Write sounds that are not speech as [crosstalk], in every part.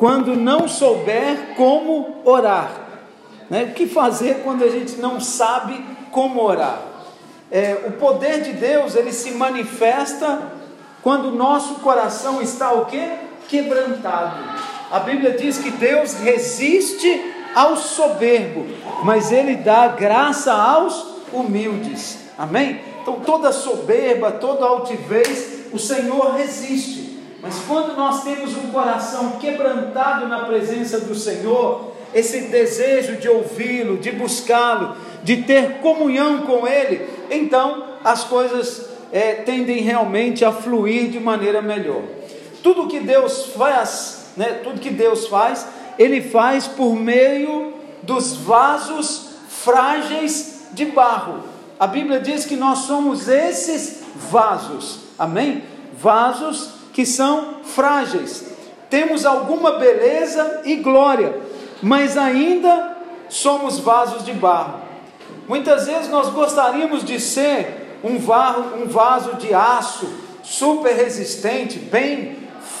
quando não souber como orar. Né? O que fazer quando a gente não sabe como orar? É, o poder de Deus ele se manifesta quando o nosso coração está o quê? Quebrantado. A Bíblia diz que Deus resiste ao soberbo, mas ele dá graça aos humildes. Amém? Então toda soberba, toda altivez, o Senhor resiste. Mas quando nós temos um coração quebrantado na presença do Senhor, esse desejo de ouvi-lo, de buscá-lo, de ter comunhão com Ele, então as coisas é, tendem realmente a fluir de maneira melhor. Tudo que Deus faz, né, tudo que Deus faz, Ele faz por meio dos vasos frágeis de barro. A Bíblia diz que nós somos esses vasos, amém? Vasos que são frágeis. Temos alguma beleza e glória, mas ainda somos vasos de barro. Muitas vezes nós gostaríamos de ser um, varro, um vaso de aço, super resistente, bem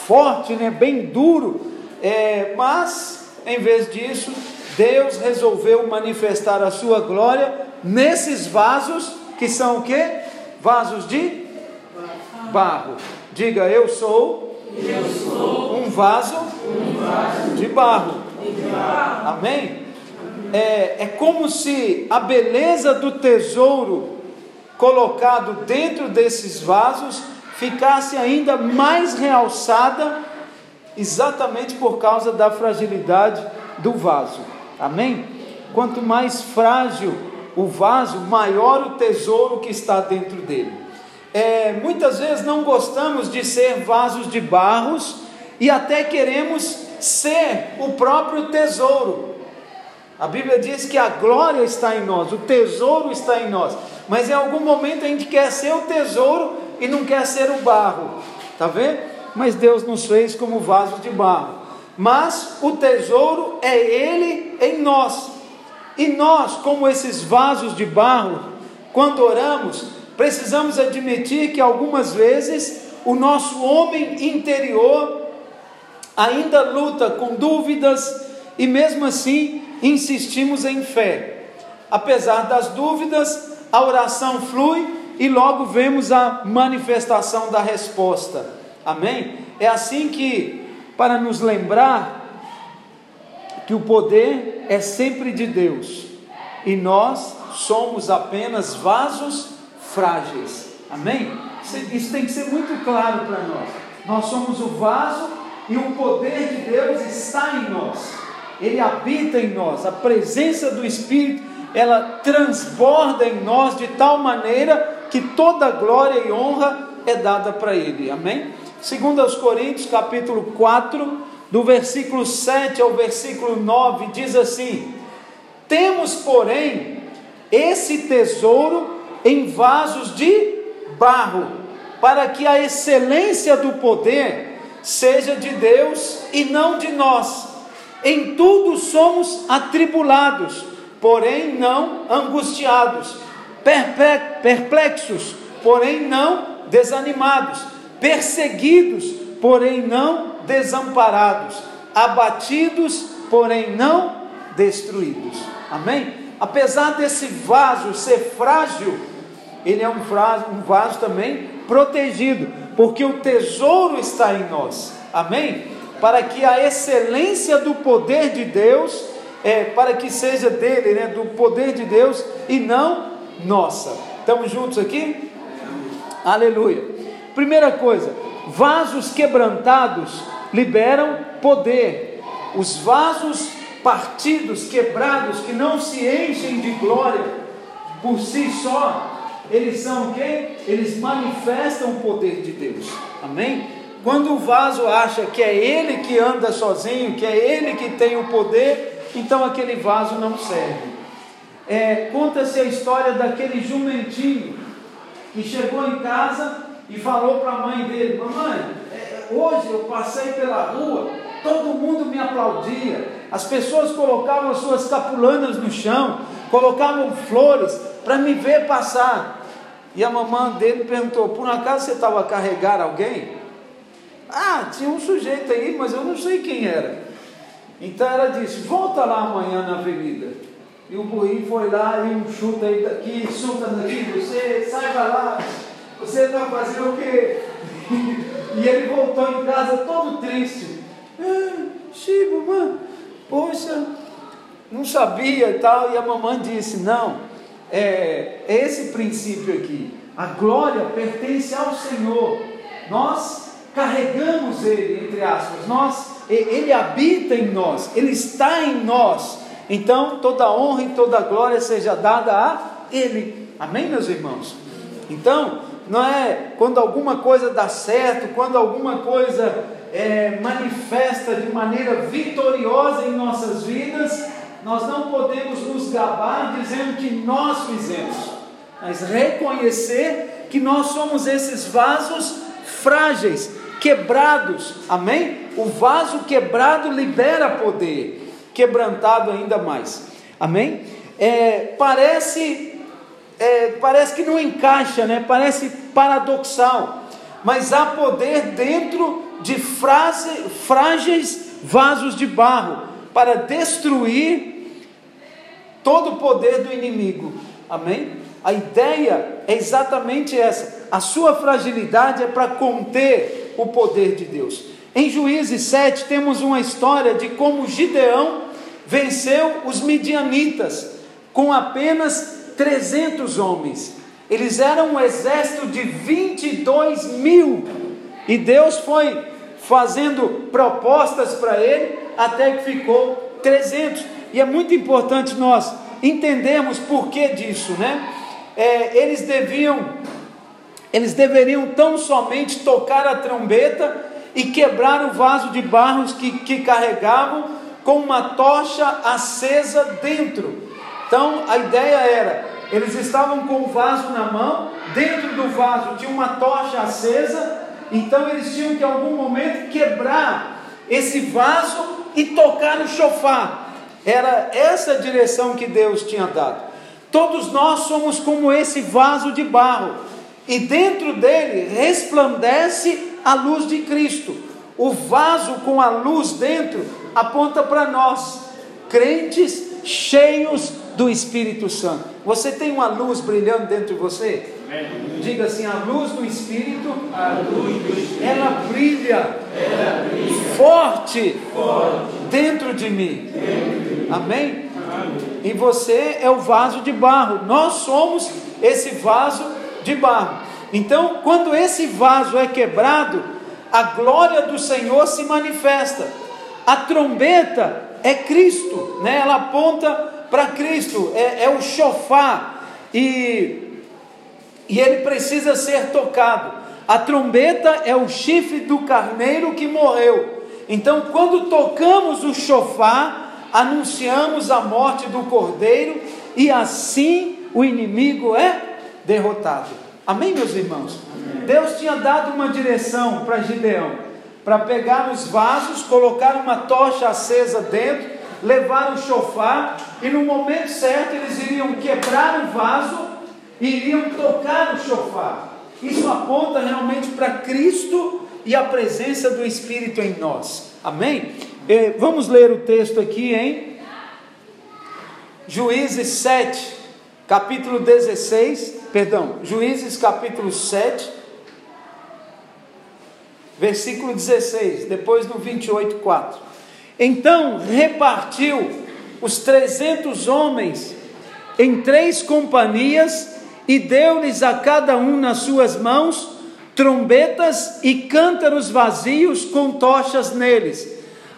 forte, né, bem duro, é, mas em vez disso, Deus resolveu manifestar a sua glória nesses vasos que são o que? Vasos de barro. Diga, eu sou, eu sou um, vaso um vaso de barro. de barro. Amém? É, é como se a beleza do tesouro colocado dentro desses vasos ficasse ainda mais realçada, exatamente por causa da fragilidade do vaso. Amém? Quanto mais frágil o vaso, maior o tesouro que está dentro dele. É, muitas vezes não gostamos de ser vasos de barros e até queremos ser o próprio tesouro. A Bíblia diz que a glória está em nós, o tesouro está em nós, mas em algum momento a gente quer ser o tesouro e não quer ser o barro, tá vendo? Mas Deus nos fez como vasos de barro. Mas o tesouro é Ele em nós. E nós, como esses vasos de barro, quando oramos, precisamos admitir que algumas vezes o nosso homem interior ainda luta com dúvidas e mesmo assim insistimos em fé. Apesar das dúvidas, a oração flui e logo vemos a manifestação da resposta. Amém? É assim que, para nos lembrar que o poder é sempre de Deus e nós somos apenas vasos frágeis. Amém? Isso tem que ser muito claro para nós. Nós somos o vaso e o poder de Deus está em nós. Ele habita em nós. A presença do Espírito, ela transborda em nós de tal maneira que toda glória e honra é dada para ele. Amém? Segundo aos Coríntios, capítulo 4, do versículo 7 ao versículo 9, diz assim: Temos, porém, esse tesouro em vasos de barro, para que a excelência do poder seja de Deus e não de nós. Em tudo somos atribulados, porém não angustiados, perplexos, porém não desanimados, perseguidos, porém não desamparados, abatidos, porém não destruídos. Amém? Apesar desse vaso ser frágil, ele é um vaso, um vaso também protegido, porque o tesouro está em nós. Amém? Para que a excelência do poder de Deus, é, para que seja dele, né, do poder de Deus e não nossa. Estamos juntos aqui? Aleluia. Primeira coisa, vasos quebrantados liberam poder. Os vasos partidos, quebrados, que não se enchem de glória por si só, eles são o quê? Eles manifestam o poder de Deus. Amém? Quando o vaso acha que é ele que anda sozinho, que é ele que tem o poder, então aquele vaso não serve. É, Conta-se a história daquele jumentinho que chegou em casa e falou para a mãe dele: Mamãe, é, hoje eu passei pela rua, todo mundo me aplaudia, as pessoas colocavam as suas capulanas no chão, colocavam flores para me ver passar. E a mamãe dele perguntou: Por acaso você estava a carregar alguém? Ah, tinha um sujeito aí, mas eu não sei quem era. Então ela disse: Volta lá amanhã na avenida. E o burrinho foi lá e um chuta aí daqui, chuta daqui, você sai pra lá, você vai fazer o quê? [laughs] e ele voltou em casa todo triste. Ah, Chico, mano, poxa, não sabia e tal. E a mamãe disse: Não, é, é esse princípio aqui. A glória pertence ao Senhor. Nós carregamos Ele, entre aspas. Nós, Ele habita em nós, Ele está em nós. Então, toda honra e toda glória seja dada a Ele. Amém, meus irmãos? Então, não é quando alguma coisa dá certo, quando alguma coisa é, manifesta de maneira vitoriosa em nossas vidas, nós não podemos nos gabar dizendo que nós fizemos, mas reconhecer que nós somos esses vasos frágeis, quebrados, amém? O vaso quebrado libera poder, quebrantado ainda mais, amém? É, parece, é, parece que não encaixa, né? Parece paradoxal, mas há poder dentro de frase, frágeis vasos de barro para destruir todo o poder do inimigo, amém? A ideia é exatamente essa. A sua fragilidade é para conter o poder de Deus. Em Juízes 7 temos uma história de como Gideão venceu os midianitas com apenas 300 homens. Eles eram um exército de 22 mil. E Deus foi fazendo propostas para ele até que ficou 300. E é muito importante nós entendermos por que disso, né? É, eles deviam, eles deveriam tão somente tocar a trombeta e quebrar o vaso de barros que, que carregavam com uma tocha acesa dentro. Então a ideia era: eles estavam com o vaso na mão, dentro do vaso tinha uma tocha acesa, então eles tinham que em algum momento quebrar esse vaso e tocar o chofar. Era essa direção que Deus tinha dado. Todos nós somos como esse vaso de barro, e dentro dele resplandece a luz de Cristo. O vaso com a luz dentro aponta para nós, crentes cheios do Espírito Santo. Você tem uma luz brilhando dentro de você? Diga assim: a luz do Espírito, luz do Espírito ela, brilha ela brilha forte, forte dentro de mim. dentro de mim. Amém? E você é o vaso de barro. Nós somos esse vaso de barro. Então, quando esse vaso é quebrado, a glória do Senhor se manifesta. A trombeta é Cristo, né? ela aponta para Cristo, é, é o chofar, e, e ele precisa ser tocado. A trombeta é o chifre do carneiro que morreu. Então, quando tocamos o chofar, anunciamos a morte do cordeiro, e assim o inimigo é derrotado. Amém, meus irmãos? Deus tinha dado uma direção para Gideão para pegar os vasos, colocar uma tocha acesa dentro, levar o chofar, e no momento certo eles iriam quebrar o vaso iriam tocar o chofar. Isso aponta realmente para Cristo e a presença do Espírito em nós. Amém? Eh, vamos ler o texto aqui em Juízes 7, capítulo 16, perdão, Juízes capítulo 7, versículo 16, depois no 28, 4. Então repartiu os trezentos homens em três companhias e deu-lhes a cada um nas suas mãos trombetas e cântaros vazios com tochas neles.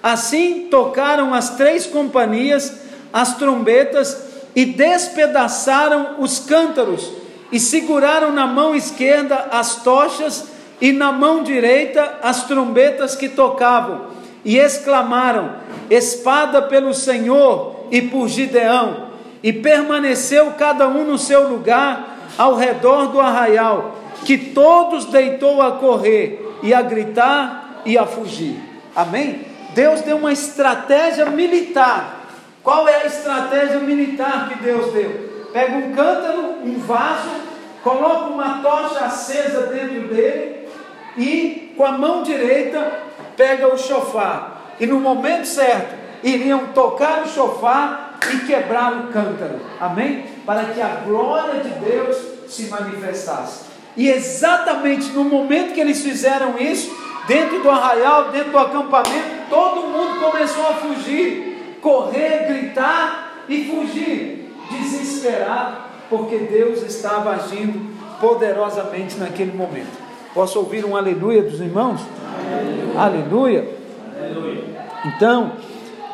Assim tocaram as três companhias as trombetas e despedaçaram os cântaros e seguraram na mão esquerda as tochas e na mão direita as trombetas que tocavam, e exclamaram: Espada pelo Senhor e por Gideão. E permaneceu cada um no seu lugar ao redor do arraial, que todos deitou a correr e a gritar e a fugir. Amém? Deus deu uma estratégia militar. Qual é a estratégia militar que Deus deu? Pega um cântaro, um vaso, coloca uma tocha acesa dentro dele e com a mão direita pega o chofar. E no momento certo, iriam tocar o chofar e quebrar o cântaro. Amém? Para que a glória de Deus se manifestasse. E exatamente no momento que eles fizeram isso, dentro do arraial, dentro do acampamento, todo mundo começou a fugir, correr, gritar e fugir, desesperado, porque Deus estava agindo poderosamente naquele momento. Posso ouvir um aleluia dos irmãos? Aleluia. aleluia. Então,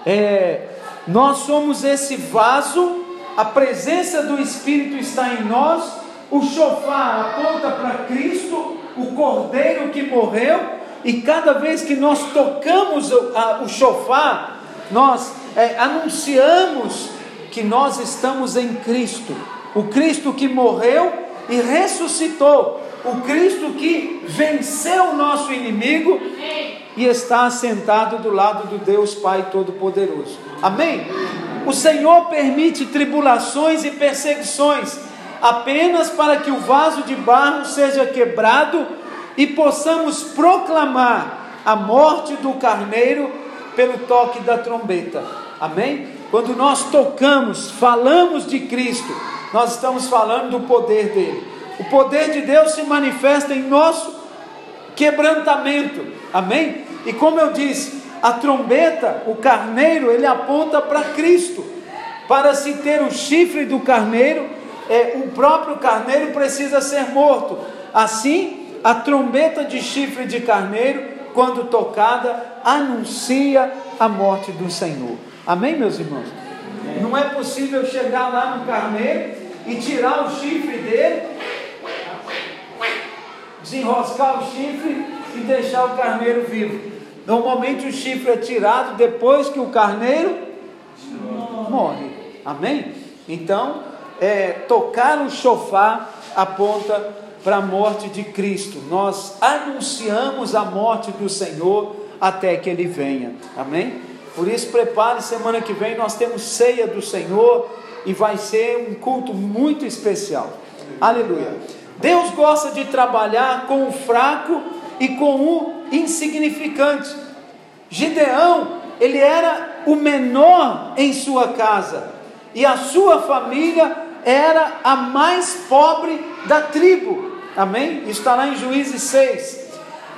é, nós somos esse vaso, a presença do Espírito está em nós, o chofar aponta para Cristo, o cordeiro que morreu, e cada vez que nós tocamos o, chofar, nós é, anunciamos que nós estamos em Cristo, o Cristo que morreu e ressuscitou, o Cristo que venceu o nosso inimigo e está assentado do lado do Deus Pai Todo-Poderoso. Amém? O Senhor permite tribulações e perseguições apenas para que o vaso de barro seja quebrado e possamos proclamar a morte do carneiro pelo toque da trombeta. Amém? Quando nós tocamos, falamos de Cristo, nós estamos falando do poder dele. O poder de Deus se manifesta em nosso quebrantamento. Amém? E como eu disse, a trombeta, o carneiro, ele aponta para Cristo. Para se ter o chifre do carneiro, é, o próprio carneiro precisa ser morto. Assim, a trombeta de chifre de carneiro, quando tocada, anuncia a morte do Senhor. Amém, meus irmãos? Não é possível chegar lá no carneiro e tirar o chifre dele, desenroscar o chifre e deixar o carneiro vivo. Normalmente o chifre é tirado depois que o carneiro morre. Amém? Então, é, tocar o chofar aponta para a morte de Cristo. Nós anunciamos a morte do Senhor até que ele venha. Amém? Por isso, prepare, semana que vem nós temos ceia do Senhor e vai ser um culto muito especial. Aleluia. Deus gosta de trabalhar com o fraco e com o insignificante. Gideão, ele era o menor em sua casa, e a sua família era a mais pobre da tribo. Amém? Está lá em Juízes 6.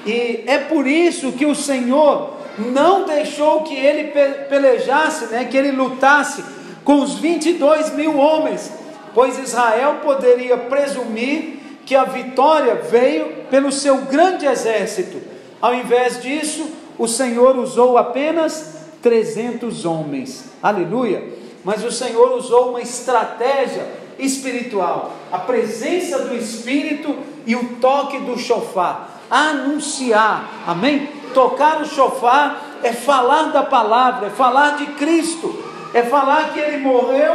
E é por isso que o Senhor não deixou que ele pelejasse, né, que ele lutasse com os 22 mil homens, pois Israel poderia presumir que a vitória veio pelo seu grande exército. Ao invés disso, o Senhor usou apenas 300 homens. Aleluia! Mas o Senhor usou uma estratégia espiritual, a presença do Espírito e o toque do chofar, anunciar, amém? Tocar o chofar é falar da palavra, é falar de Cristo, é falar que ele morreu,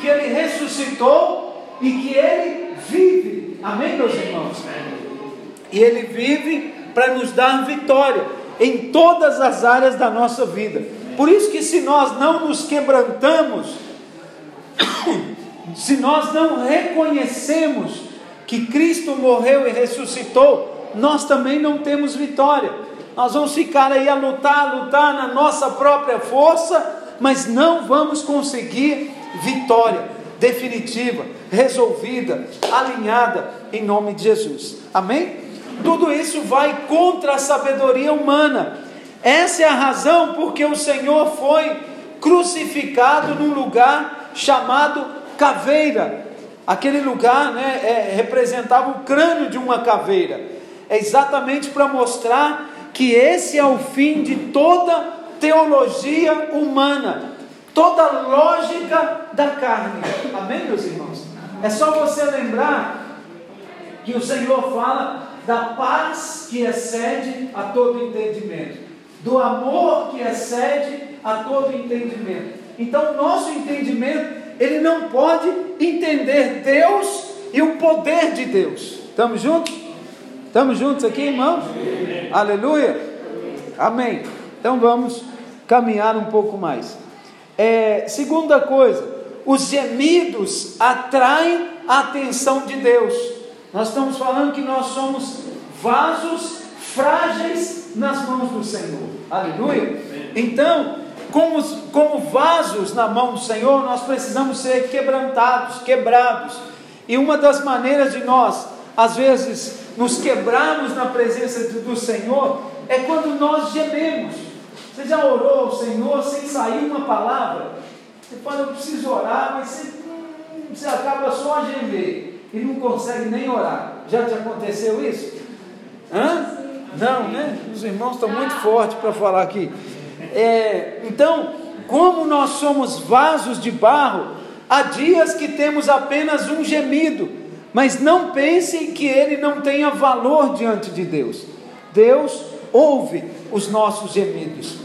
que ele ressuscitou e que ele vive. Amém, meus irmãos? E ele vive para nos dar vitória em todas as áreas da nossa vida. Por isso que se nós não nos quebrantamos, [coughs] se nós não reconhecemos que Cristo morreu e ressuscitou, nós também não temos vitória. Nós vamos ficar aí a lutar, a lutar na nossa própria força, mas não vamos conseguir vitória definitiva, resolvida, alinhada em nome de Jesus. Amém? Tudo isso vai contra a sabedoria humana. Essa é a razão porque o Senhor foi crucificado num lugar chamado caveira. Aquele lugar né, é, representava o crânio de uma caveira. É exatamente para mostrar que esse é o fim de toda teologia humana, toda lógica da carne. Amém, meus irmãos? É só você lembrar que o Senhor fala da paz que excede a todo entendimento, do amor que excede a todo entendimento. Então, nosso entendimento, ele não pode entender Deus e o poder de Deus. Estamos juntos? Estamos juntos aqui, irmãos? Amém. Aleluia. Amém. Então vamos caminhar um pouco mais. É, segunda coisa, os gemidos atraem a atenção de Deus. Nós estamos falando que nós somos vasos frágeis nas mãos do Senhor. Aleluia. Então, como, como vasos na mão do Senhor, nós precisamos ser quebrantados, quebrados. E uma das maneiras de nós, às vezes, nos quebrarmos na presença do Senhor é quando nós gememos. Você já orou ao Senhor sem sair uma palavra? Você fala, eu preciso orar, mas você, hum, você acaba só a gemer e não consegue nem orar. Já te aconteceu isso? Hã? Não, né? Os irmãos estão muito fortes para falar aqui. É, então, como nós somos vasos de barro, há dias que temos apenas um gemido, mas não pensem que ele não tenha valor diante de Deus. Deus ouve os nossos gemidos.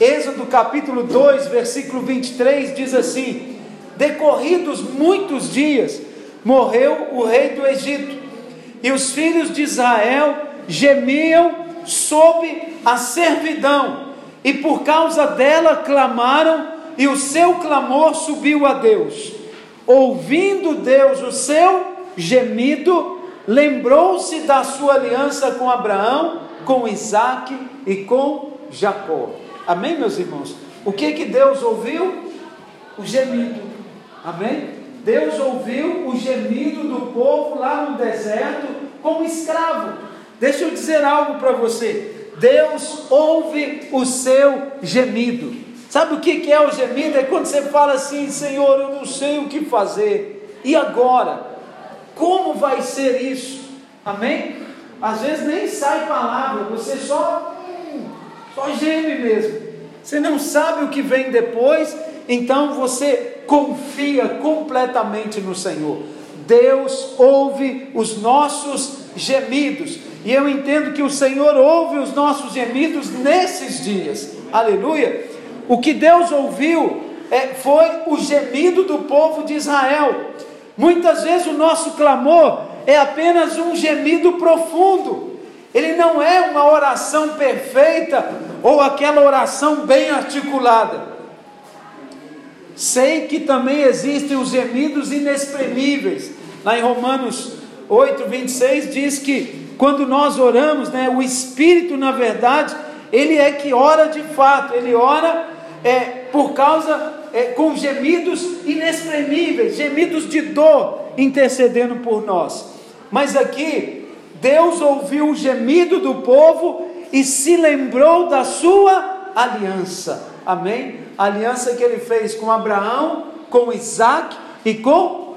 Êxodo capítulo 2, versículo 23 diz assim: Decorridos muitos dias, morreu o rei do Egito, e os filhos de Israel gemiam sob a servidão, e por causa dela clamaram, e o seu clamor subiu a Deus. Ouvindo Deus o seu gemido, lembrou-se da sua aliança com Abraão, com Isaac e com Jacó. Amém, meus irmãos? O que que Deus ouviu? O gemido. Amém? Deus ouviu o gemido do povo lá no deserto como escravo. Deixa eu dizer algo para você. Deus ouve o seu gemido. Sabe o que é o gemido? É quando você fala assim, Senhor, eu não sei o que fazer. E agora? Como vai ser isso? Amém? Às vezes nem sai palavra, você só só geme mesmo. Você não sabe o que vem depois, então você confia completamente no Senhor. Deus ouve os nossos gemidos. E eu entendo que o Senhor ouve os nossos gemidos nesses dias. Aleluia. O que Deus ouviu é, foi o gemido do povo de Israel. Muitas vezes o nosso clamor é apenas um gemido profundo. Ele não é uma oração perfeita ou aquela oração bem articulada. Sei que também existem os gemidos inexprimíveis. Lá em Romanos 8, 26 diz que quando nós oramos, né, o Espírito, na verdade, ele é que ora de fato, ele ora é, por causa, é, com gemidos inexprimíveis, gemidos de dor intercedendo por nós. Mas aqui, Deus ouviu o gemido do povo e se lembrou da sua aliança. Amém? A aliança que ele fez com Abraão, com Isaac e com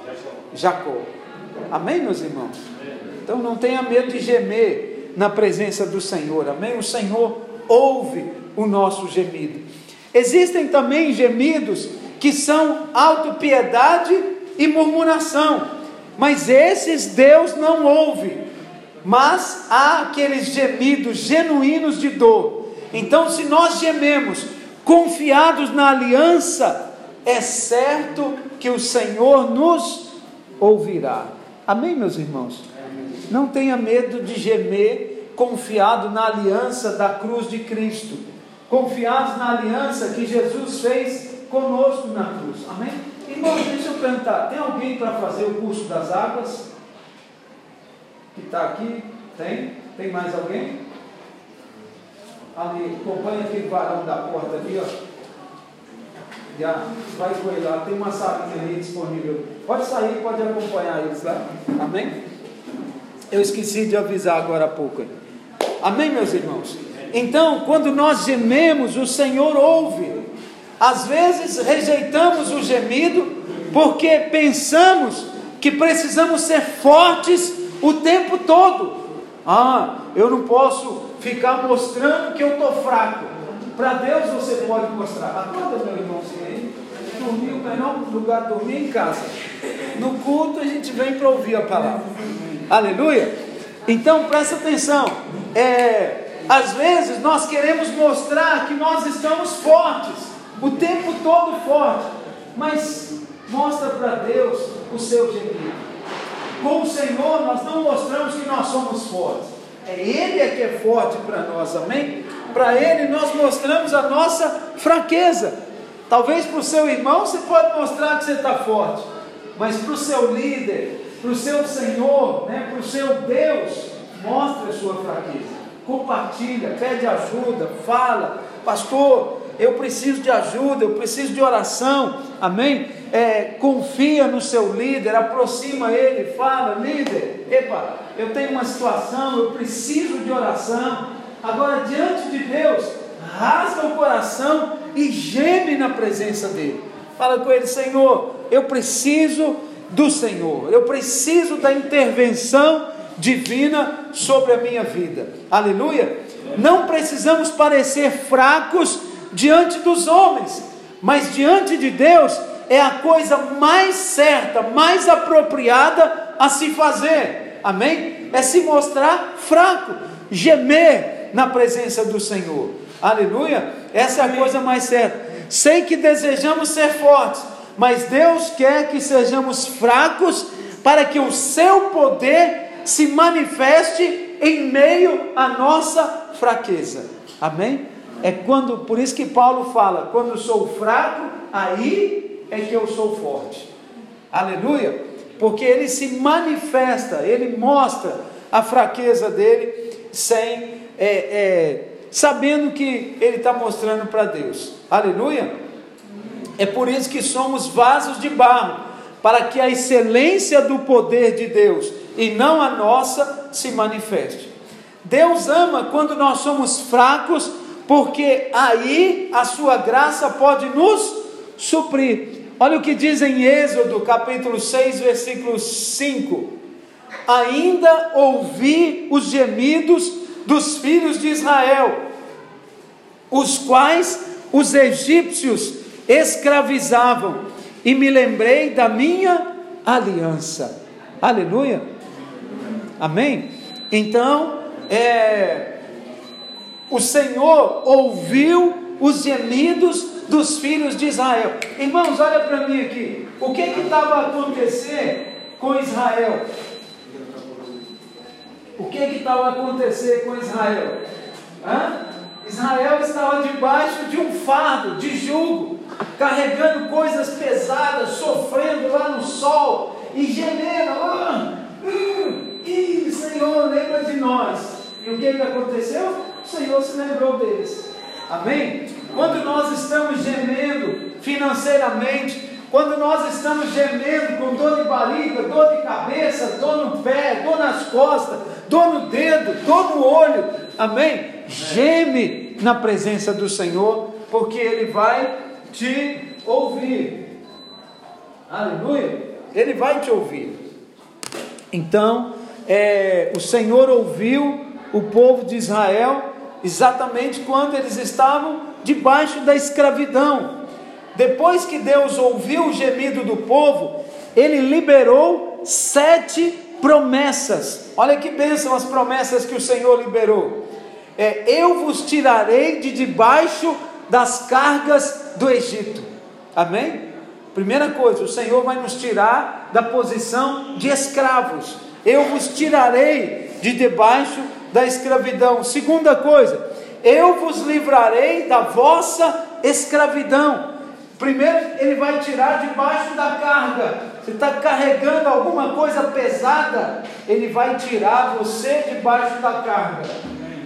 Jacó. Amém, meus irmãos? Então não tenha medo de gemer na presença do Senhor. Amém? O Senhor ouve o nosso gemido. Existem também gemidos que são autopiedade e murmuração, mas esses Deus não ouve mas há aqueles gemidos genuínos de dor. Então, se nós gememos confiados na aliança, é certo que o Senhor nos ouvirá. Amém, meus irmãos? Não tenha medo de gemer confiado na aliança da cruz de Cristo, confiados na aliança que Jesus fez conosco na cruz. Amém? Irmãos, deixa eu perguntar: tem alguém para fazer o curso das águas? que está aqui? Tem? Tem mais alguém? Ali, acompanha aquele varão da porta ali, ó. Já vai com ele lá, tem uma salinha ali disponível. Pode sair, pode acompanhar eles lá. Amém? Eu esqueci de avisar agora há pouco. Amém, meus irmãos? Então, quando nós gememos, o Senhor ouve. Às vezes rejeitamos o gemido porque pensamos que precisamos ser fortes o tempo todo. Ah, eu não posso ficar mostrando que eu estou fraco. Para Deus você pode mostrar. Acorda, meu irmãozinho aí. Dormir, o melhor lugar dormir em casa. No culto a gente vem para ouvir a palavra. Aleluia. Então presta atenção. É, às vezes nós queremos mostrar que nós estamos fortes, o tempo todo forte, mas mostra para Deus o seu gemido. Com o Senhor, nós não mostramos que nós somos fortes. É Ele é que é forte para nós, amém? Para Ele nós mostramos a nossa fraqueza. Talvez para o seu irmão você pode mostrar que você está forte, mas para o seu líder, para o seu Senhor, né, para o seu Deus, mostre a sua fraqueza. Compartilha, pede ajuda, fala, pastor, eu preciso de ajuda, eu preciso de oração, amém? É, confia no seu líder, aproxima ele, fala, líder, epa, eu tenho uma situação, eu preciso de oração. Agora, diante de Deus, rasga o coração e geme na presença dele. Fala com ele, Senhor, eu preciso do Senhor, eu preciso da intervenção divina sobre a minha vida. Aleluia. Não precisamos parecer fracos diante dos homens, mas diante de Deus é a coisa mais certa, mais apropriada a se fazer. Amém? É se mostrar fraco, gemer na presença do Senhor. Aleluia. Essa é a coisa mais certa. Sei que desejamos ser fortes, mas Deus quer que sejamos fracos para que o seu poder se manifeste em meio à nossa fraqueza. Amém? É quando, por isso que Paulo fala, quando sou fraco, aí é que eu sou forte. Aleluia! Porque ele se manifesta, ele mostra a fraqueza dele sem é, é, sabendo que ele está mostrando para Deus. Aleluia! É por isso que somos vasos de barro, para que a excelência do poder de Deus e não a nossa se manifeste. Deus ama quando nós somos fracos, porque aí a sua graça pode nos suprir. Olha o que diz em Êxodo, capítulo 6, versículo 5: Ainda ouvi os gemidos dos filhos de Israel, os quais os egípcios escravizavam, e me lembrei da minha aliança. Aleluia. Amém? Então, é, o Senhor ouviu os gemidos dos filhos de Israel. Irmãos, olha para mim aqui. O que estava a acontecer com Israel? O que estava a acontecer com Israel? Hã? Israel estava debaixo de um fardo, de jugo, carregando coisas pesadas, sofrendo lá no sol e gemendo. Ah, e Senhor, lembra de nós. E o que, que aconteceu? Senhor se lembrou deles. Amém? Quando nós estamos gemendo financeiramente, quando nós estamos gemendo com dor de barriga, dor de cabeça, dor no pé, dor nas costas, dor no dedo, dor no olho, amém? Geme na presença do Senhor, porque Ele vai te ouvir. Aleluia! Ele vai te ouvir. Então, é, o Senhor ouviu o povo de Israel exatamente quando eles estavam debaixo da escravidão. Depois que Deus ouviu o gemido do povo, ele liberou sete promessas. Olha que bênção as promessas que o Senhor liberou. É, eu vos tirarei de debaixo das cargas do Egito. Amém? Primeira coisa, o Senhor vai nos tirar da posição de escravos eu vos tirarei de debaixo da escravidão. Segunda coisa, eu vos livrarei da vossa escravidão. Primeiro, ele vai tirar debaixo da carga. Você está carregando alguma coisa pesada, ele vai tirar você debaixo da carga.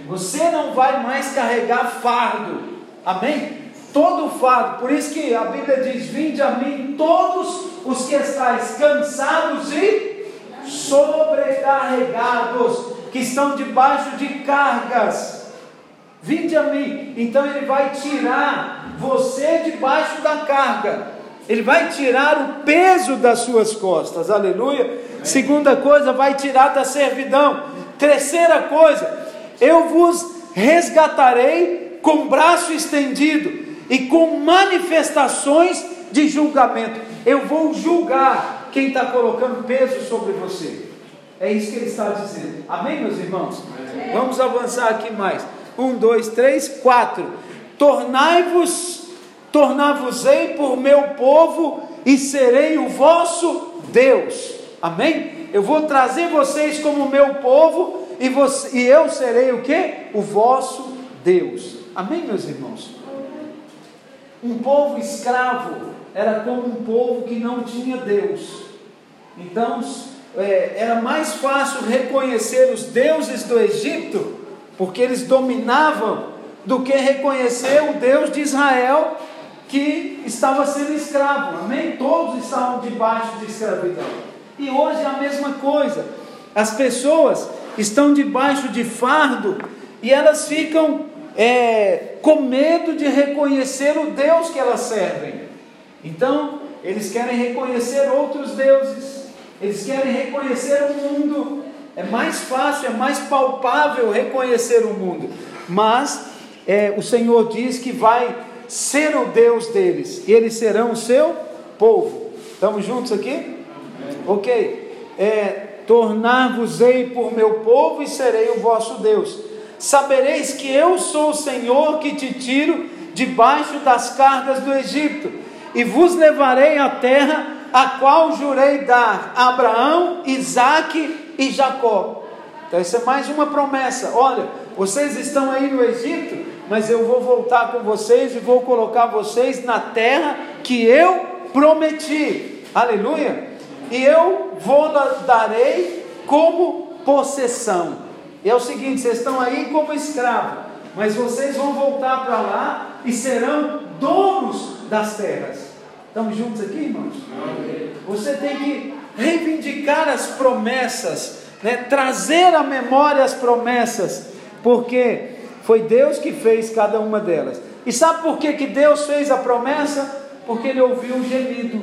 Você não vai mais carregar fardo. Amém? Todo fardo. Por isso que a Bíblia diz: Vinde a mim todos os que estáis cansados e sobrecarregados, que estão debaixo de cargas. Vinde a mim. Então ele vai tirar você debaixo da carga. Ele vai tirar o peso das suas costas. Aleluia. Segunda coisa, vai tirar da servidão. Terceira coisa, eu vos resgatarei com braço estendido e com manifestações de julgamento. Eu vou julgar quem está colocando peso sobre você. É isso que ele está dizendo. Amém, meus irmãos? Amém. Vamos avançar aqui mais. Um, dois, três, quatro. Tornai-vos, tornar-vos-ei por meu povo e serei o vosso Deus. Amém? Eu vou trazer vocês como meu povo e, você, e eu serei o que? O vosso Deus. Amém, meus irmãos? Um povo escravo era como um povo que não tinha Deus. Então, é, era mais fácil reconhecer os deuses do Egito, porque eles dominavam do que reconhecer o Deus de Israel que estava sendo escravo. Amém? Todos estavam debaixo de escravidão. E hoje é a mesma coisa. As pessoas estão debaixo de fardo e elas ficam é, com medo de reconhecer o Deus que elas servem. Então, eles querem reconhecer outros deuses, eles querem reconhecer o mundo. É mais fácil, é mais palpável reconhecer o mundo, mas é, o Senhor diz que vai ser o Deus deles, e eles serão o seu povo. Estamos juntos aqui? Amém. Ok. É, Tornar-vos-ei por meu povo e serei o vosso Deus. Sabereis que eu sou o Senhor que te tiro debaixo das cargas do Egito, e vos levarei à terra a qual jurei dar a Abraão, Isaque e Jacó. Então, essa é mais uma promessa. Olha, vocês estão aí no Egito, mas eu vou voltar com vocês e vou colocar vocês na terra que eu prometi. Aleluia! e eu vou darei como possessão. E é o seguinte: vocês estão aí como escravos, mas vocês vão voltar para lá e serão donos das terras. Estamos juntos aqui, irmãos? Você tem que reivindicar as promessas, né? trazer à memória as promessas, porque foi Deus que fez cada uma delas. E sabe por que, que Deus fez a promessa? Porque Ele ouviu um gemido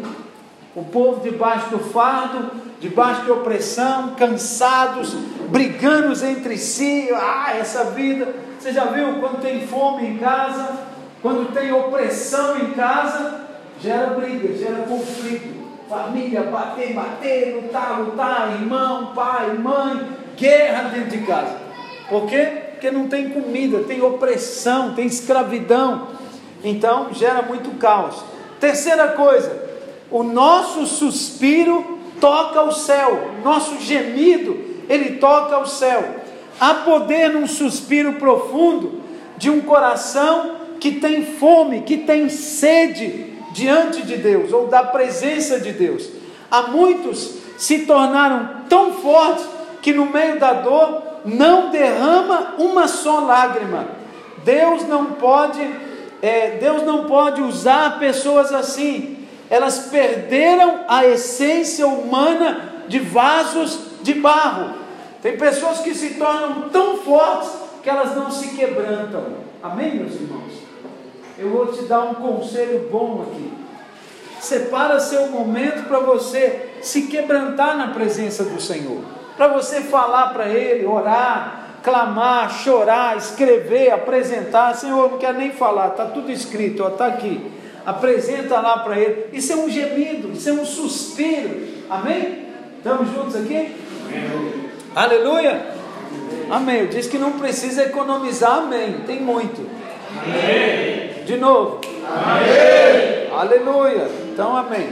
o povo debaixo do fardo, debaixo de opressão, cansados, brigando entre si. Ah, essa vida. Você já viu quando tem fome em casa, quando tem opressão em casa, gera briga, gera conflito. Família bater, bater, lutar, lutar, irmão, pai, mãe, guerra dentro de casa. Por quê? Porque não tem comida, tem opressão, tem escravidão. Então gera muito caos. Terceira coisa, o nosso suspiro toca o céu, nosso gemido, ele toca o céu. Há poder num suspiro profundo de um coração que tem fome, que tem sede diante de Deus ou da presença de Deus. Há muitos se tornaram tão fortes que no meio da dor não derrama uma só lágrima. Deus não pode, é, Deus não pode usar pessoas assim elas perderam a essência humana de vasos de barro. Tem pessoas que se tornam tão fortes que elas não se quebrantam. Amém, meus irmãos? Eu vou te dar um conselho bom aqui. Separa seu momento para você se quebrantar na presença do Senhor, para você falar para Ele, orar, clamar, chorar, escrever, apresentar. Senhor, não quero nem falar, está tudo escrito, está aqui apresenta lá para ele. Isso é um gemido, isso é um suspiro. Amém? Estamos juntos aqui? Amém. Aleluia? Amém. Diz que não precisa economizar, amém. Tem muito. Amém. De novo. Amém. Aleluia. Então, amém.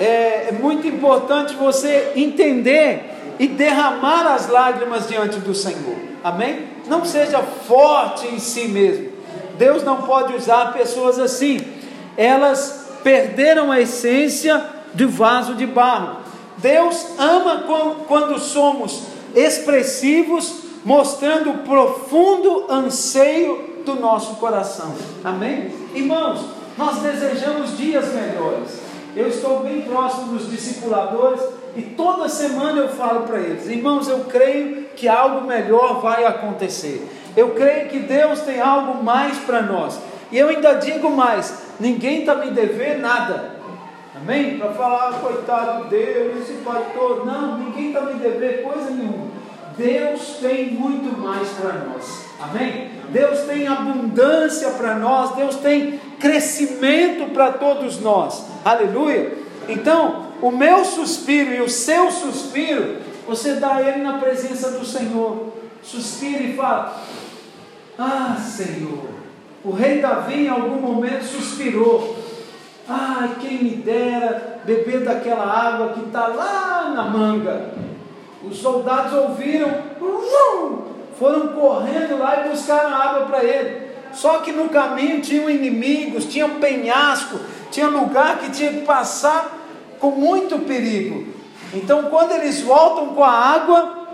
É, é muito importante você entender e derramar as lágrimas diante do Senhor. Amém? Não seja forte em si mesmo. Deus não pode usar pessoas assim elas perderam a essência do vaso de barro. Deus ama quando somos expressivos, mostrando profundo anseio do nosso coração. Amém? Irmãos, nós desejamos dias melhores. Eu estou bem próximo dos discipuladores e toda semana eu falo para eles: irmãos, eu creio que algo melhor vai acontecer. Eu creio que Deus tem algo mais para nós. E eu ainda digo mais: ninguém está me devendo nada. Amém? Para falar, coitado de Deus, esse pastor. Não, ninguém está me devendo coisa nenhuma. Deus tem muito mais para nós. Amém? Deus tem abundância para nós, Deus tem crescimento para todos nós. Aleluia. Então, o meu suspiro e o seu suspiro, você dá ele na presença do Senhor. Suspira e fala: Ah, Senhor, o rei Davi, em algum momento, suspirou. Ai, quem me dera beber daquela água que está lá na manga. Os soldados ouviram, foram correndo lá e buscaram água para ele. Só que no caminho tinham inimigos, tinha penhasco, tinha lugar que tinha que passar com muito perigo. Então, quando eles voltam com a água,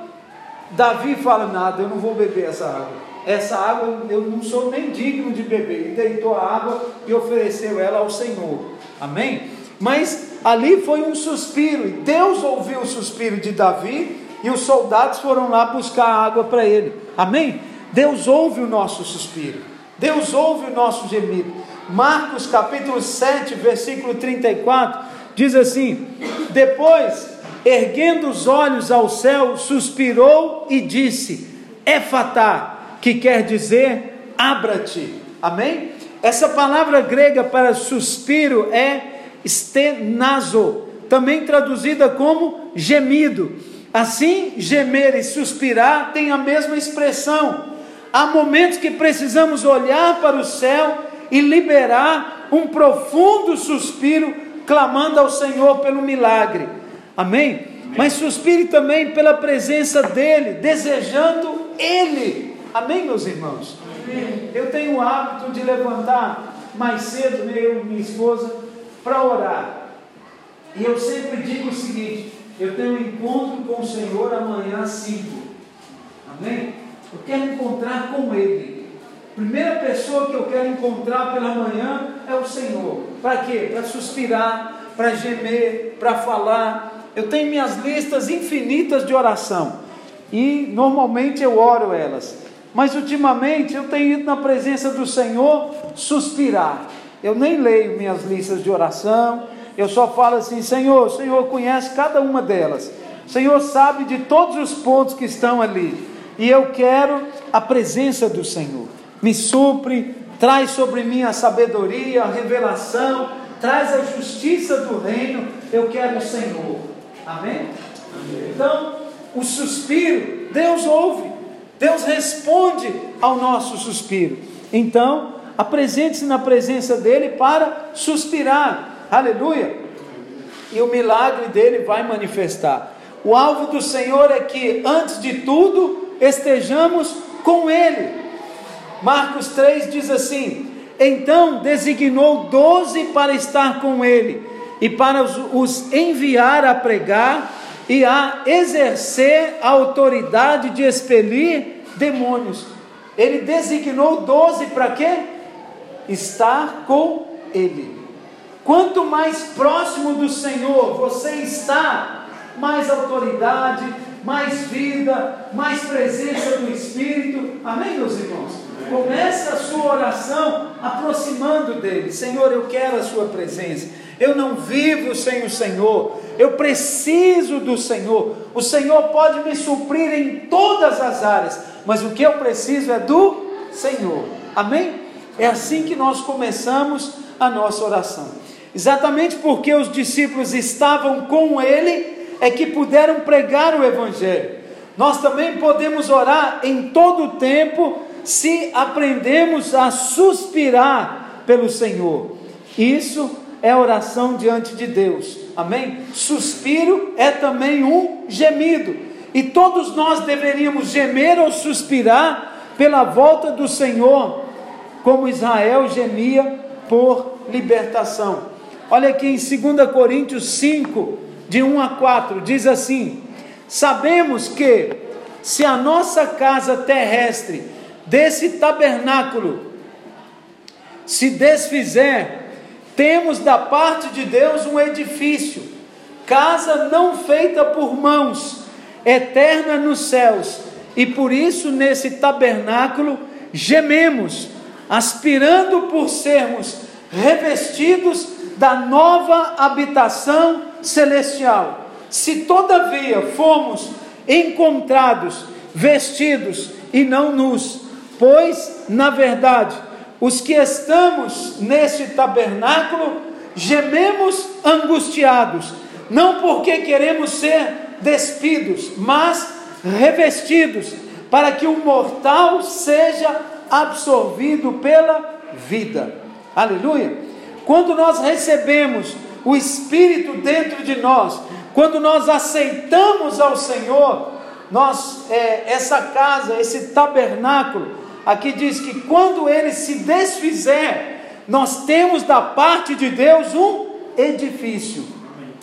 Davi fala: Nada, eu não vou beber essa água. essa água eu não sou nem digno de beber. E deitou a água e ofereceu ela ao Senhor. Amém? Mas ali foi um suspiro, e Deus ouviu o suspiro de Davi, e os soldados foram lá buscar água para ele. Amém? Deus ouve o nosso suspiro, Deus ouve o nosso gemido. Marcos capítulo 7, versículo 34, diz assim: Depois, erguendo os olhos ao céu, suspirou e disse: Efatá, que quer dizer abra-te. Amém? Essa palavra grega para suspiro é stenazo, também traduzida como gemido. Assim, gemer e suspirar têm a mesma expressão. Há momentos que precisamos olhar para o céu e liberar um profundo suspiro, clamando ao Senhor pelo milagre. Amém? Mas suspire também pela presença dEle, desejando Ele. Amém, meus irmãos? Amém. Eu tenho o hábito de levantar mais cedo, né, eu e minha esposa, para orar. E eu sempre digo o seguinte: eu tenho um encontro com o Senhor amanhã às 5. Amém? Eu quero encontrar com Ele. Primeira pessoa que eu quero encontrar pela manhã é o Senhor. Para quê? Para suspirar, para gemer, para falar. Eu tenho minhas listas infinitas de oração. E normalmente eu oro elas. Mas ultimamente eu tenho ido na presença do Senhor suspirar. Eu nem leio minhas listas de oração, eu só falo assim: Senhor, o Senhor conhece cada uma delas, o Senhor sabe de todos os pontos que estão ali, e eu quero a presença do Senhor. Me supre, traz sobre mim a sabedoria, a revelação, traz a justiça do reino, eu quero o Senhor. Amém? Amém. Então, o suspiro, Deus ouve, Deus responde ao nosso suspiro. Então, apresente-se na presença dele para suspirar, aleluia, e o milagre dele vai manifestar. O alvo do Senhor é que, antes de tudo, estejamos com ele. Marcos 3 diz assim: Então designou doze para estar com ele e para os enviar a pregar e a exercer a autoridade de expelir demônios. Ele designou doze para quê? estar com Ele. Quanto mais próximo do Senhor você está, mais autoridade, mais vida, mais presença do Espírito. Amém, meus irmãos? Comece a sua oração aproximando dele. Senhor, eu quero a sua presença. Eu não vivo sem o Senhor. Eu preciso do Senhor. O Senhor pode me suprir em todas as áreas, mas o que eu preciso é do Senhor. Amém? É assim que nós começamos a nossa oração. Exatamente porque os discípulos estavam com ele, é que puderam pregar o Evangelho. Nós também podemos orar em todo o tempo se aprendemos a suspirar pelo Senhor. Isso é oração diante de Deus. Amém? Suspiro é também um gemido. E todos nós deveríamos gemer ou suspirar pela volta do Senhor como Israel gemia por libertação. Olha aqui em 2 Coríntios 5, de 1 a 4, diz assim: Sabemos que se a nossa casa terrestre desse tabernáculo se desfizer, temos da parte de Deus um edifício, casa não feita por mãos, eterna nos céus, e por isso nesse tabernáculo gememos aspirando por sermos revestidos da nova habitação celestial. Se todavia fomos encontrados vestidos e não nus, pois, na verdade, os que estamos neste tabernáculo gememos angustiados, não porque queremos ser despidos, mas revestidos, para que o mortal seja absorvido pela vida. Aleluia! Quando nós recebemos o Espírito dentro de nós, quando nós aceitamos ao Senhor, nós, é, essa casa, esse tabernáculo, aqui diz que quando ele se desfizer, nós temos da parte de Deus um edifício,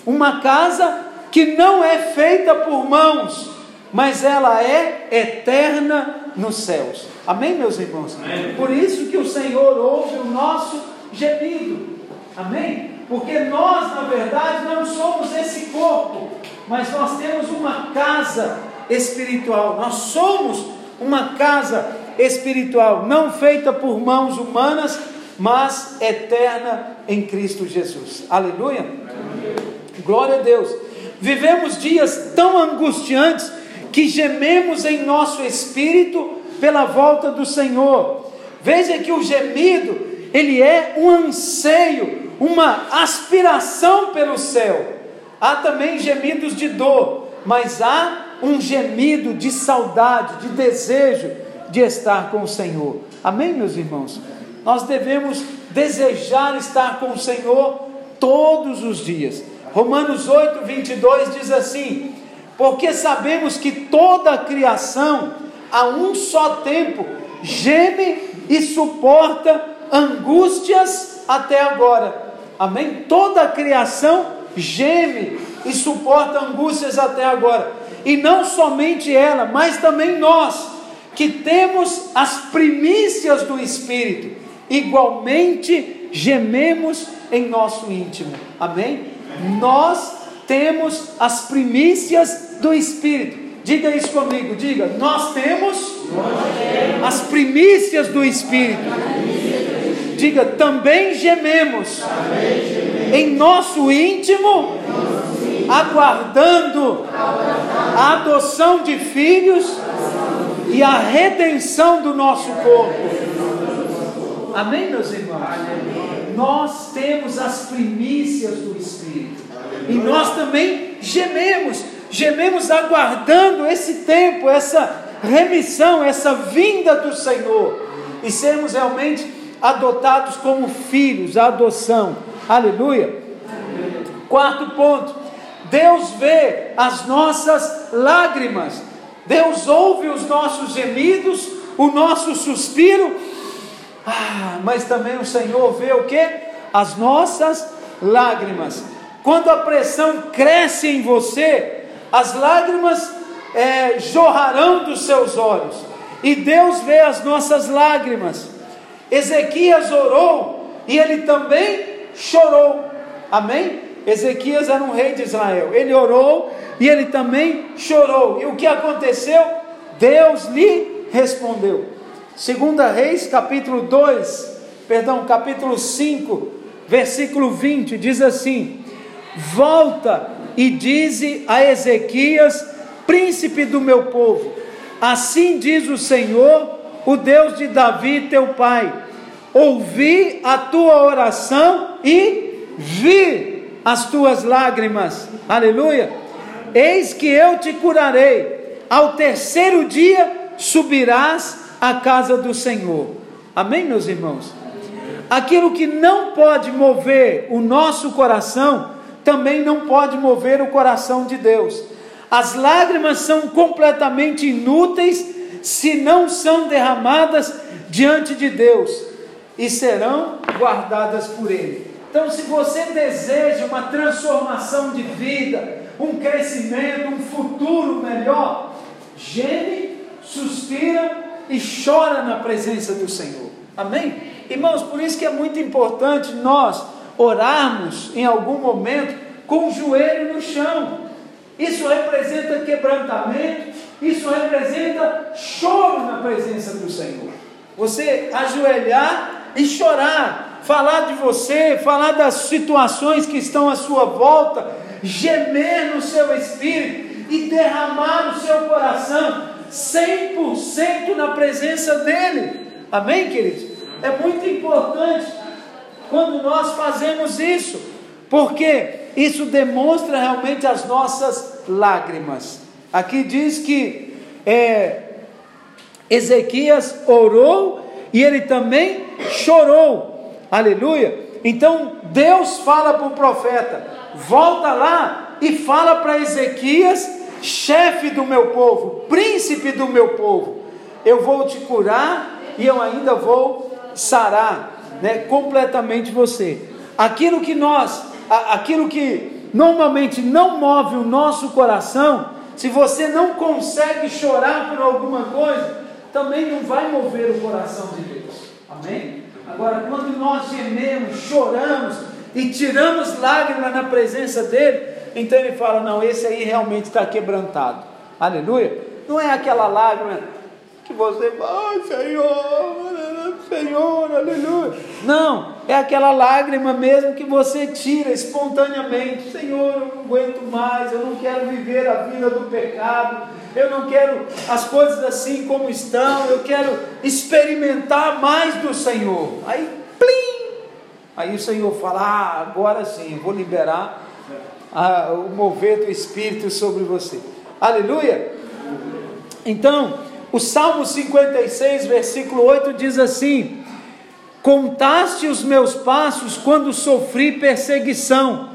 uma casa que não é feita por mãos, mas ela é eterna nos céus. Amém, meus irmãos? Amém. Por isso que o Senhor ouve o nosso gemido. Amém? Porque nós, na verdade, não somos esse corpo, mas nós temos uma casa espiritual. Nós somos uma casa espiritual, não feita por mãos humanas, mas eterna em Cristo Jesus. Aleluia. Glória a Deus. Vivemos dias tão angustiantes que gememos em nosso espírito pela volta do Senhor. Veja que o gemido, ele é um anseio, uma aspiração pelo céu. Há também gemidos de dor, mas há um gemido de saudade, de desejo de estar com o Senhor. Amém, meus irmãos? Nós devemos desejar estar com o Senhor todos os dias. Romanos 8, 22 diz assim: Porque sabemos que toda a criação, a um só tempo, geme e suporta angústias até agora. Amém? Toda a criação geme e suporta angústias até agora. E não somente ela, mas também nós, que temos as primícias do Espírito, igualmente gememos em nosso íntimo. Amém? Nós temos as primícias do Espírito. Diga isso comigo, diga, nós temos as primícias do Espírito. Diga, também gememos em nosso íntimo, aguardando a adoção de filhos e a redenção do nosso corpo. Amém, meus irmãos? Nós temos as primícias do Espírito. E nós também gememos, gememos aguardando esse tempo, essa remissão, essa vinda do Senhor. E sermos realmente adotados como filhos, a adoção. Aleluia. Quarto ponto. Deus vê as nossas lágrimas. Deus ouve os nossos gemidos, o nosso suspiro ah, mas também o Senhor vê o que? As nossas lágrimas. Quando a pressão cresce em você, as lágrimas é, jorrarão dos seus olhos. E Deus vê as nossas lágrimas. Ezequias orou e ele também chorou. Amém? Ezequias era um rei de Israel. Ele orou e ele também chorou. E o que aconteceu? Deus lhe respondeu. Segunda Reis, capítulo 2, perdão, capítulo 5, versículo 20, diz assim: Volta e dize a Ezequias, príncipe do meu povo: Assim diz o Senhor, o Deus de Davi, teu pai: Ouvi a tua oração e vi as tuas lágrimas. Aleluia. Eis que eu te curarei. Ao terceiro dia subirás a casa do Senhor. Amém, meus irmãos? Aquilo que não pode mover o nosso coração, também não pode mover o coração de Deus. As lágrimas são completamente inúteis se não são derramadas diante de Deus e serão guardadas por Ele. Então, se você deseja uma transformação de vida, um crescimento, um futuro melhor, geme, suspira e chora na presença do Senhor. Amém? Irmãos, por isso que é muito importante nós orarmos em algum momento com o joelho no chão. Isso representa quebrantamento, isso representa choro na presença do Senhor. Você ajoelhar e chorar, falar de você, falar das situações que estão à sua volta, gemer no seu espírito e derramar no seu coração 100% na presença dEle. Amém, queridos? É muito importante quando nós fazemos isso, porque isso demonstra realmente as nossas lágrimas. Aqui diz que é, Ezequias orou e ele também chorou. Aleluia. Então Deus fala para o profeta: volta lá e fala para Ezequias chefe do meu povo, príncipe do meu povo, eu vou te curar e eu ainda vou sarar né, completamente você. Aquilo que nós, aquilo que normalmente não move o nosso coração, se você não consegue chorar por alguma coisa, também não vai mover o coração de Deus. Amém? Agora, quando nós gememos, choramos e tiramos lágrimas na presença dele, então ele fala: Não, esse aí realmente está quebrantado. Aleluia. Não é aquela lágrima que você, ai Senhor, Senhor, aleluia. Não, é aquela lágrima mesmo que você tira espontaneamente. Senhor, eu não aguento mais, eu não quero viver a vida do pecado, eu não quero as coisas assim como estão, eu quero experimentar mais do Senhor. Aí, plim! Aí o Senhor fala: ah, agora sim, vou liberar a, o mover do Espírito sobre você. Aleluia! Então, o Salmo 56, versículo 8 diz assim: Contaste os meus passos quando sofri perseguição,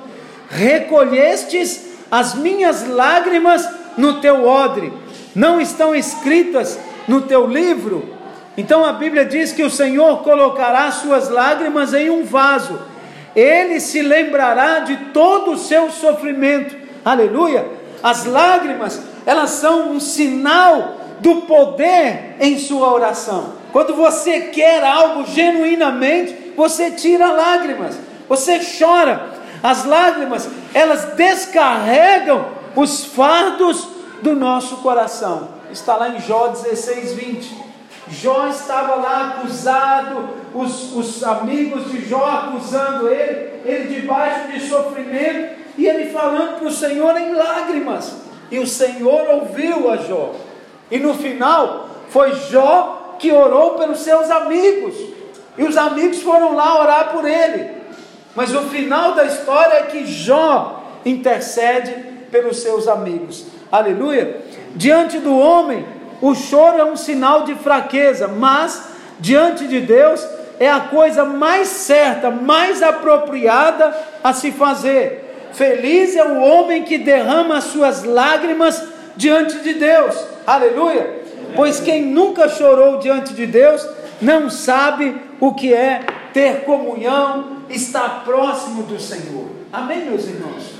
recolhestes as minhas lágrimas no teu odre, não estão escritas no teu livro? Então a Bíblia diz que o Senhor colocará suas lágrimas em um vaso, ele se lembrará de todo o seu sofrimento, aleluia. As lágrimas, elas são um sinal do poder em sua oração. Quando você quer algo genuinamente, você tira lágrimas, você chora. As lágrimas, elas descarregam os fardos do nosso coração. Está lá em Jó 16, 20. Jó estava lá acusado, os, os amigos de Jó acusando ele, ele debaixo de sofrimento, e ele falando para o Senhor em lágrimas. E o Senhor ouviu a Jó. E no final, foi Jó que orou pelos seus amigos. E os amigos foram lá orar por ele. Mas o final da história é que Jó intercede pelos seus amigos. Aleluia. Diante do homem, o choro é um sinal de fraqueza, mas diante de Deus é a coisa mais certa, mais apropriada a se fazer. Feliz é o homem que derrama as suas lágrimas diante de Deus. Aleluia! Pois quem nunca chorou diante de Deus não sabe o que é ter comunhão, estar próximo do Senhor. Amém, meus irmãos?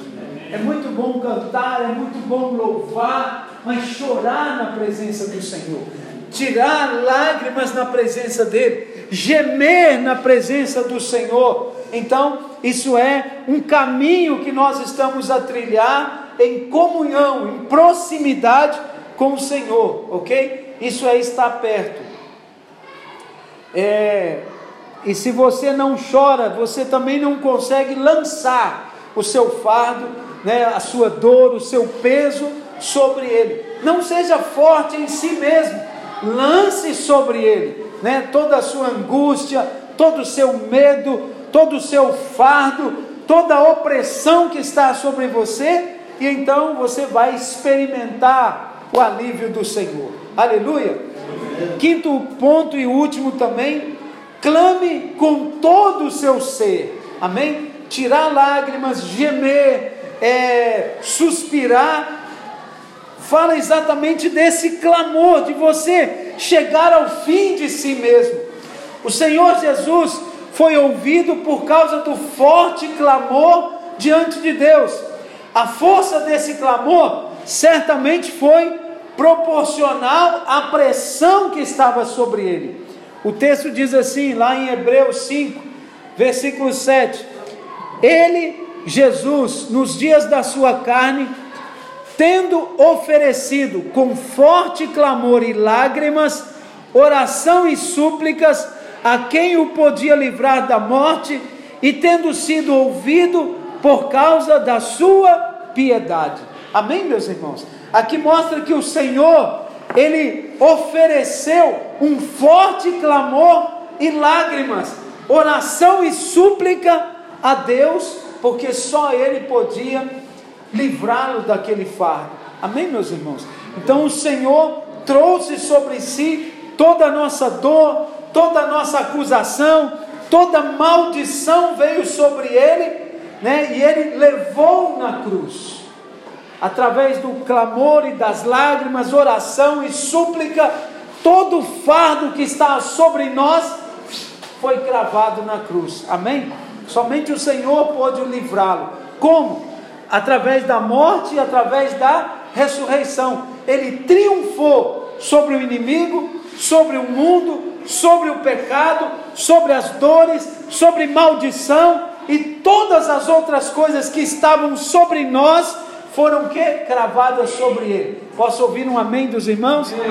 É muito bom cantar, é muito bom louvar, mas chorar na presença do Senhor, tirar lágrimas na presença dEle, gemer na presença do Senhor. Então, isso é um caminho que nós estamos a trilhar em comunhão, em proximidade com o Senhor, ok? Isso é estar perto. É, e se você não chora, você também não consegue lançar o seu fardo, né, a sua dor, o seu peso sobre ele. Não seja forte em si mesmo, lance sobre ele né, toda a sua angústia, todo o seu medo, todo o seu fardo, toda a opressão que está sobre você, e então você vai experimentar o alívio do Senhor. Aleluia. Quinto ponto e último também, clame com todo o seu ser. Amém? Tirar lágrimas, gemer, é, suspirar. Fala exatamente desse clamor, de você chegar ao fim de si mesmo. O Senhor Jesus foi ouvido por causa do forte clamor diante de Deus. A força desse clamor certamente foi proporcional à pressão que estava sobre ele. O texto diz assim, lá em Hebreus 5, versículo 7: Ele, Jesus, nos dias da sua carne, tendo oferecido com forte clamor e lágrimas, oração e súplicas a quem o podia livrar da morte, e tendo sido ouvido por causa da sua piedade. Amém, meus irmãos? Aqui mostra que o Senhor, ele ofereceu um forte clamor e lágrimas, oração e súplica a Deus, porque só ele podia livrá-lo daquele fardo. Amém, meus irmãos? Então o Senhor trouxe sobre si toda a nossa dor, toda a nossa acusação, toda maldição veio sobre ele, né? E ele levou na cruz através do clamor e das lágrimas, oração e súplica, todo o fardo que está sobre nós foi cravado na cruz. Amém? Somente o Senhor pôde livrá-lo. Como? Através da morte e através da ressurreição. Ele triunfou sobre o inimigo, sobre o mundo, sobre o pecado, sobre as dores, sobre maldição e todas as outras coisas que estavam sobre nós foram que cravadas sobre ele. Posso ouvir um amém dos irmãos? Amém.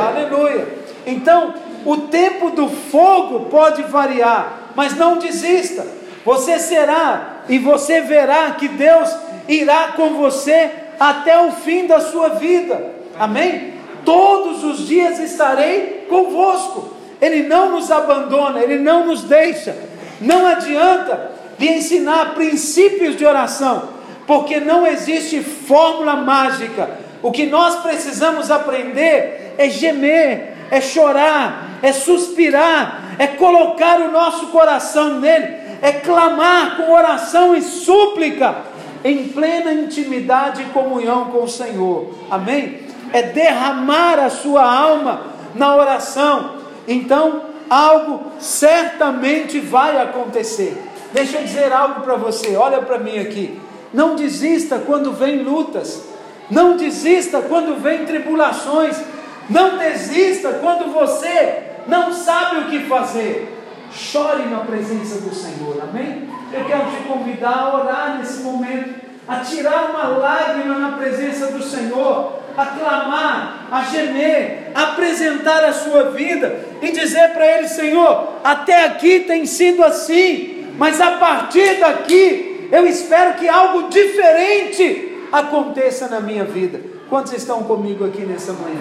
Aleluia. Então, o tempo do fogo pode variar, mas não desista. Você será e você verá que Deus irá com você até o fim da sua vida. Amém? Todos os dias estarei convosco. Ele não nos abandona, ele não nos deixa. Não adianta lhe ensinar princípios de oração, porque não existe fórmula mágica. O que nós precisamos aprender é gemer, é chorar, é suspirar, é colocar o nosso coração nele, é clamar com oração e súplica, em plena intimidade e comunhão com o Senhor. Amém? É derramar a sua alma na oração. Então, algo certamente vai acontecer. Deixa eu dizer algo para você, olha para mim aqui. Não desista quando vem lutas, não desista quando vem tribulações, não desista quando você não sabe o que fazer. Chore na presença do Senhor, amém? Eu quero te convidar a orar nesse momento, a tirar uma lágrima na presença do Senhor, a clamar, a gemer, a apresentar a sua vida e dizer para Ele: Senhor, até aqui tem sido assim, mas a partir daqui eu espero que algo diferente aconteça na minha vida. Quantos estão comigo aqui nessa manhã?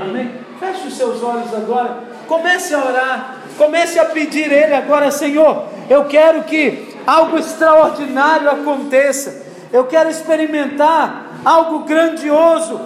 Amém? Feche os seus olhos agora, comece a orar, comece a pedir a Ele agora, Senhor, eu quero que algo extraordinário aconteça, eu quero experimentar algo grandioso